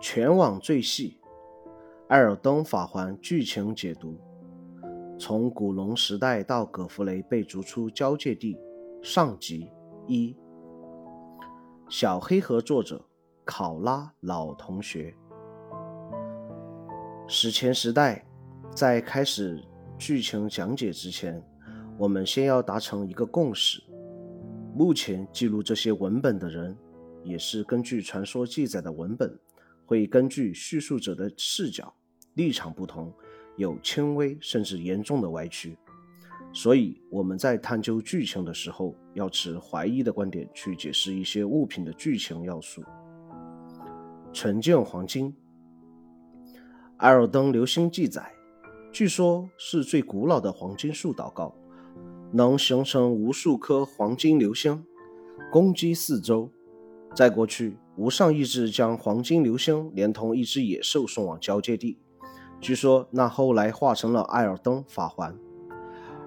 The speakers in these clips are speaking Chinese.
全网最细，艾尔登法环剧情解读：从古龙时代到葛弗雷被逐出交界地，上集一。小黑盒作者考拉老同学。史前时代，在开始剧情讲解之前，我们先要达成一个共识：目前记录这些文本的人，也是根据传说记载的文本。会根据叙述者的视角、立场不同，有轻微甚至严重的歪曲。所以我们在探究剧情的时候，要持怀疑的观点去解释一些物品的剧情要素。纯净黄金，艾尔登流星记载，据说是最古老的黄金树祷告，能形成无数颗黄金流星，攻击四周。在过去。无上意志将黄金流星连同一只野兽送往交界地，据说那后来化成了艾尔登法环。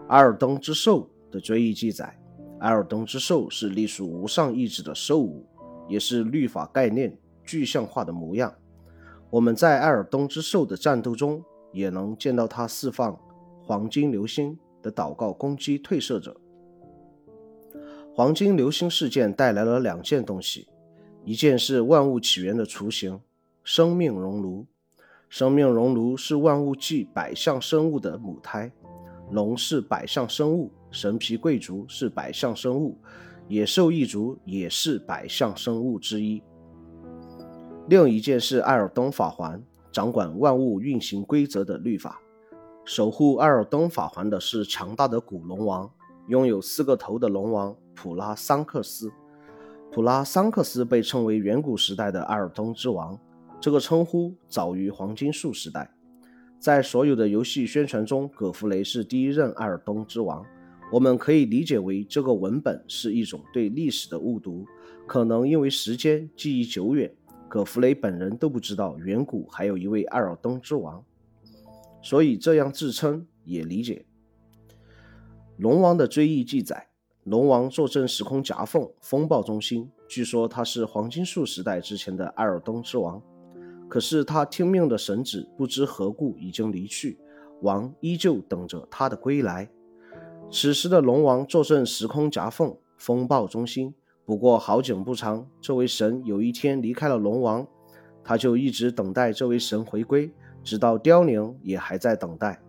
艾尔登之兽的追忆记载，艾尔登之兽是隶属无上意志的兽物，也是律法概念具象化的模样。我们在艾尔登之兽的战斗中，也能见到它释放黄金流星的祷告攻击褪色者。黄金流星事件带来了两件东西。一件是万物起源的雏形，生命熔炉。生命熔炉是万物即百象生物的母胎。龙是百象生物，神皮贵族是百象生物，野兽一族也是百象生物之一。另一件是艾尔登法环，掌管万物运行规则的律法。守护艾尔登法环的是强大的古龙王，拥有四个头的龙王普拉桑克斯。普拉桑克斯被称为远古时代的艾尔东之王，这个称呼早于黄金树时代。在所有的游戏宣传中，葛弗雷是第一任艾尔东之王。我们可以理解为这个文本是一种对历史的误读，可能因为时间记忆久远，葛弗雷本人都不知道远古还有一位艾尔登之王，所以这样自称也理解。龙王的追忆记载。龙王坐镇时空夹缝风暴中心，据说他是黄金树时代之前的艾尔登之王。可是他听命的神子不知何故已经离去，王依旧等着他的归来。此时的龙王坐镇时空夹缝风暴中心，不过好景不长，这位神有一天离开了龙王，他就一直等待这位神回归，直到凋零也还在等待。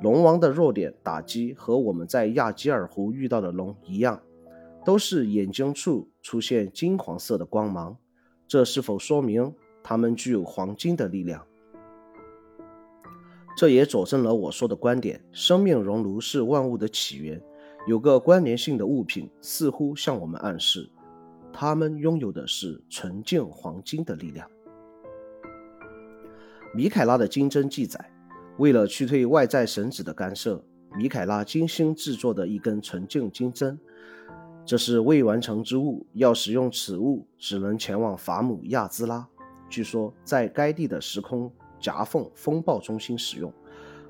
龙王的弱点打击和我们在亚基尔湖遇到的龙一样，都是眼睛处出现金黄色的光芒。这是否说明它们具有黄金的力量？这也佐证了我说的观点：生命熔炉是万物的起源。有个关联性的物品似乎向我们暗示，它们拥有的是纯净黄金的力量。米凯拉的金针记载。为了驱退外在神子的干涉，米凯拉精心制作的一根纯净金针，这是未完成之物。要使用此物，只能前往法姆亚兹拉。据说在该地的时空夹缝风暴中心使用。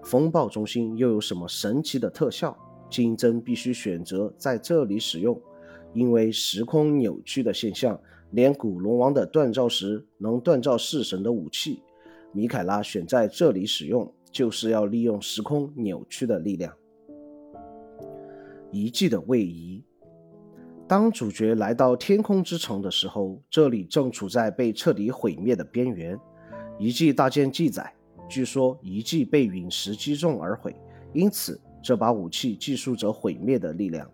风暴中心又有什么神奇的特效？金针必须选择在这里使用，因为时空扭曲的现象，连古龙王的锻造石能锻造弑神的武器，米凯拉选在这里使用。就是要利用时空扭曲的力量。遗迹的位移。当主角来到天空之城的时候，这里正处在被彻底毁灭的边缘。遗迹大件记载，据说遗迹被陨石击中而毁，因此这把武器寄宿着毁灭的力量。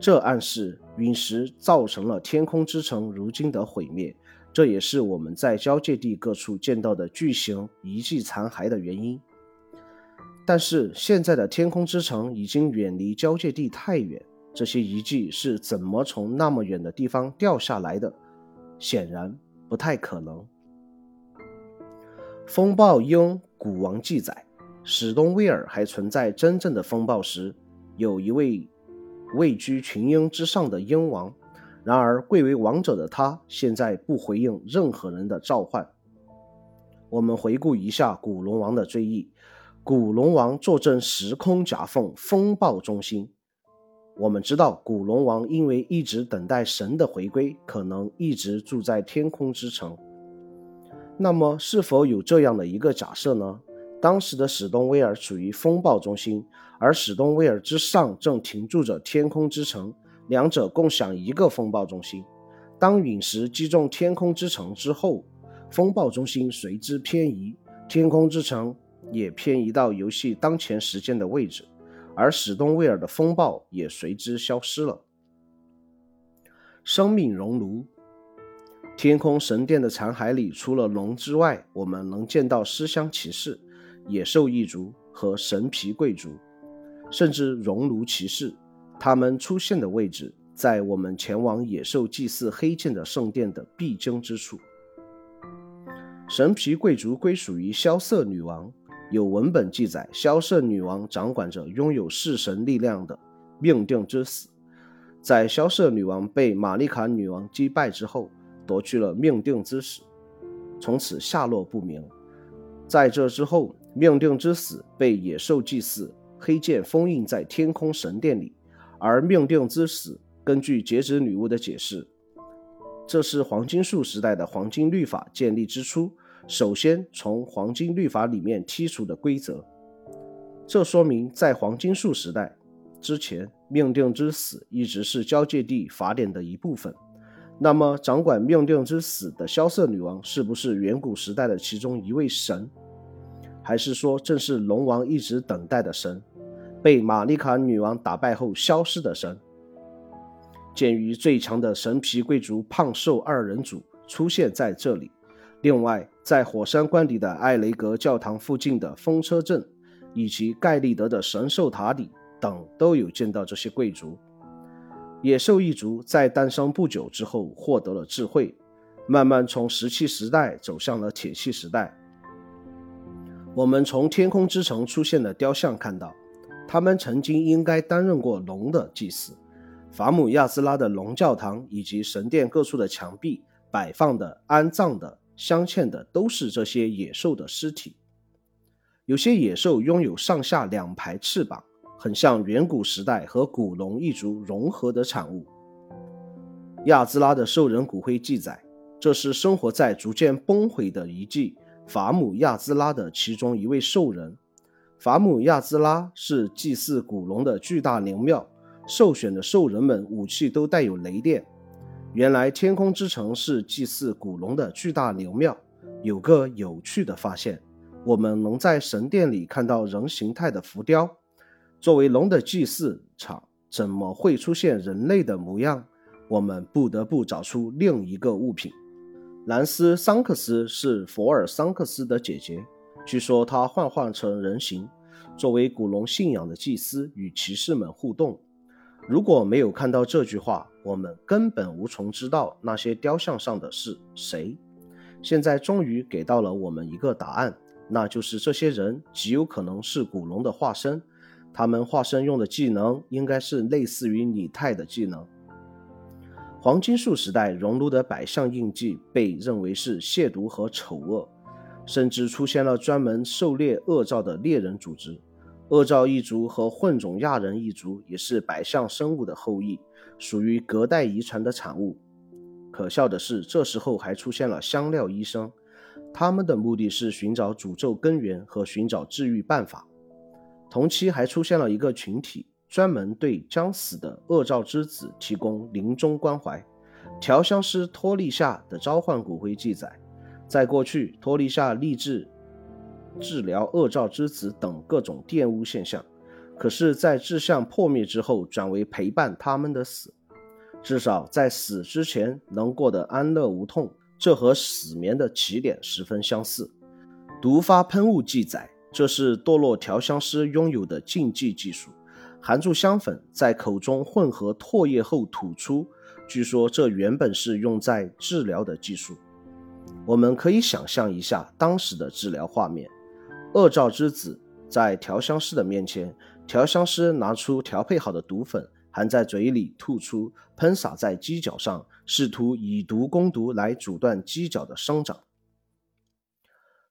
这暗示陨石造成了天空之城如今的毁灭，这也是我们在交界地各处见到的巨型遗迹残骸的原因。但是现在的天空之城已经远离交界地太远，这些遗迹是怎么从那么远的地方掉下来的？显然不太可能。风暴鹰古王记载，史东威尔还存在真正的风暴时，有一位位居群鹰之上的鹰王。然而贵为王者的他，现在不回应任何人的召唤。我们回顾一下古龙王的追忆。古龙王坐镇时空夹缝风暴中心。我们知道，古龙王因为一直等待神的回归，可能一直住在天空之城。那么，是否有这样的一个假设呢？当时的史东威尔处于风暴中心，而史东威尔之上正停驻着天空之城，两者共享一个风暴中心。当陨石击中天空之城之后，风暴中心随之偏移，天空之城也偏移到游戏当前时间的位置，而史东威尔的风暴也随之消失了。生命熔炉。天空神殿的残骸里，除了龙之外，我们能见到尸香骑士、野兽一族和神皮贵族，甚至熔炉骑士。他们出现的位置在我们前往野兽祭祀黑剑的圣殿的必经之处。神皮贵族归属于萧瑟女王，有文本记载，萧瑟女王掌管着拥有弑神力量的命定之死。在萧瑟女王被玛丽卡女王击败之后。夺去了命定之死，从此下落不明。在这之后，命定之死被野兽祭祀黑剑封印在天空神殿里。而命定之死，根据截止女巫的解释，这是黄金树时代的黄金律法建立之初，首先从黄金律法里面剔除的规则。这说明在黄金树时代之前，命定之死一直是交界地法典的一部分。那么，掌管命定之死的萧瑟女王是不是远古时代的其中一位神，还是说正是龙王一直等待的神，被玛丽卡女王打败后消失的神？鉴于最强的神皮贵族胖瘦二人组出现在这里，另外在火山关里的艾雷格教堂附近的风车镇，以及盖利德的神兽塔里等，都有见到这些贵族。野兽一族在诞生不久之后获得了智慧，慢慢从石器时代走向了铁器时代。我们从天空之城出现的雕像看到，他们曾经应该担任过龙的祭司。法姆亚兹拉的龙教堂以及神殿各处的墙壁摆放的、安葬的、镶嵌的都是这些野兽的尸体。有些野兽拥有上下两排翅膀。很像远古时代和古龙一族融合的产物。亚兹拉的兽人骨灰记载，这是生活在逐渐崩毁的遗迹法姆亚兹拉的其中一位兽人。法姆亚兹拉是祭祀古龙的巨大灵庙，受选的兽人们武器都带有雷电。原来天空之城是祭祀古龙的巨大灵庙。有个有趣的发现，我们能在神殿里看到人形态的浮雕。作为龙的祭祀场，怎么会出现人类的模样？我们不得不找出另一个物品。兰斯桑克斯是佛尔桑克斯的姐姐，据说她幻化成人形，作为古龙信仰的祭司与骑士们互动。如果没有看到这句话，我们根本无从知道那些雕像上的是谁。现在终于给到了我们一个答案，那就是这些人极有可能是古龙的化身。他们化身用的技能应该是类似于拟态的技能。黄金树时代熔炉的百象印记被认为是亵渎和丑恶，甚至出现了专门狩猎恶兆的猎人组织。恶兆一族和混种亚人一族也是百象生物的后裔，属于隔代遗传的产物。可笑的是，这时候还出现了香料医生，他们的目的是寻找诅咒根源和寻找治愈办法。同期还出现了一个群体，专门对将死的恶兆之子提供临终关怀。调香师托利夏的召唤骨灰记载，在过去，托利夏立志治疗恶兆之子等各种玷污现象，可是，在志向破灭之后，转为陪伴他们的死。至少在死之前能过得安乐无痛，这和死眠的起点十分相似。毒发喷雾记载。这是堕落调香师拥有的禁忌技术，含住香粉在口中混合唾液后吐出。据说这原本是用在治疗的技术。我们可以想象一下当时的治疗画面：恶兆之子在调香师的面前，调香师拿出调配好的毒粉，含在嘴里吐出，喷洒在犄角上，试图以毒攻毒来阻断犄角的生长。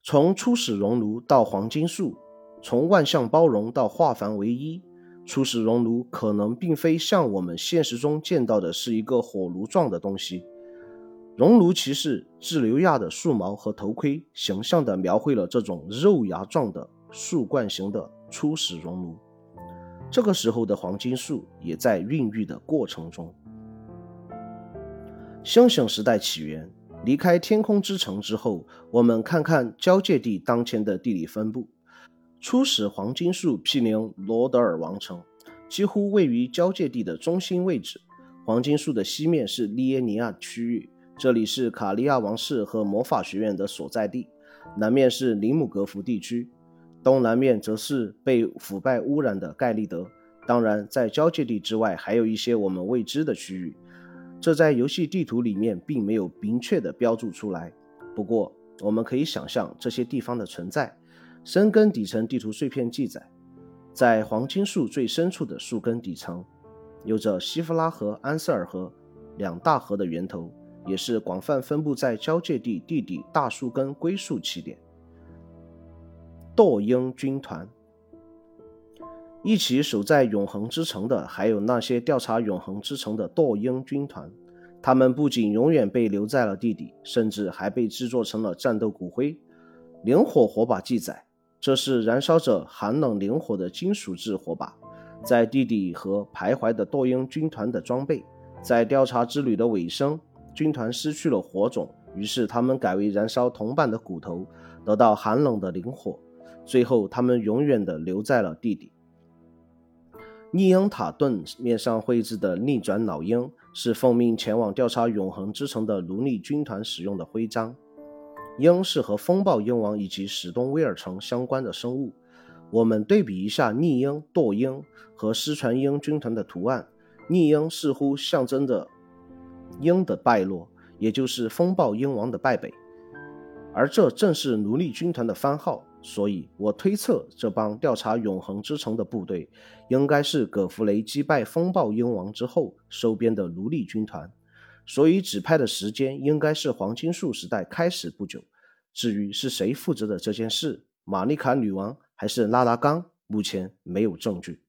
从初始熔炉到黄金树，从万象包容到化繁为一，初始熔炉可能并非像我们现实中见到的是一个火炉状的东西，熔炉骑士智留亚的树毛和头盔，形象地描绘了这种肉芽状的树冠型的初始熔炉。这个时候的黄金树也在孕育的过程中。星星时代起源，离开天空之城之后，我们看看交界地当前的地理分布。初始黄金树毗邻罗德尔王城，几乎位于交界地的中心位置。黄金树的西面是利耶尼亚区域，这里是卡利亚王室和魔法学院的所在地；南面是林姆格福地区，东南面则是被腐败污染的盖利德。当然，在交界地之外，还有一些我们未知的区域，这在游戏地图里面并没有明确的标注出来。不过，我们可以想象这些地方的存在。深根底层地图碎片记载，在黄金树最深处的树根底层，有着西弗拉河、安瑟尔河两大河的源头，也是广泛分布在交界地地底大树根归宿起点。堕鹰军团一起守在永恒之城的，还有那些调查永恒之城的堕鹰军团。他们不仅永远被留在了地底，甚至还被制作成了战斗骨灰。灵火火把记载。这是燃烧着寒冷灵火的金属制火把，在地底和徘徊的堕鹰军团的装备。在调查之旅的尾声，军团失去了火种，于是他们改为燃烧同伴的骨头，得到寒冷的灵火。最后，他们永远的留在了地底。逆鹰塔盾面上绘制的逆转老鹰，是奉命前往调查永恒之城的奴隶军团使用的徽章。鹰是和风暴鹰王以及史东威尔城相关的生物。我们对比一下逆鹰、堕鹰和失传鹰军团的图案，逆鹰似乎象征着鹰的败落，也就是风暴鹰王的败北，而这正是奴隶军团的番号。所以我推测，这帮调查永恒之城的部队，应该是葛弗雷击败风暴鹰王之后收编的奴隶军团。所以指派的时间应该是黄金树时代开始不久。至于是谁负责的这件事，玛丽卡女王还是拉拉冈，目前没有证据。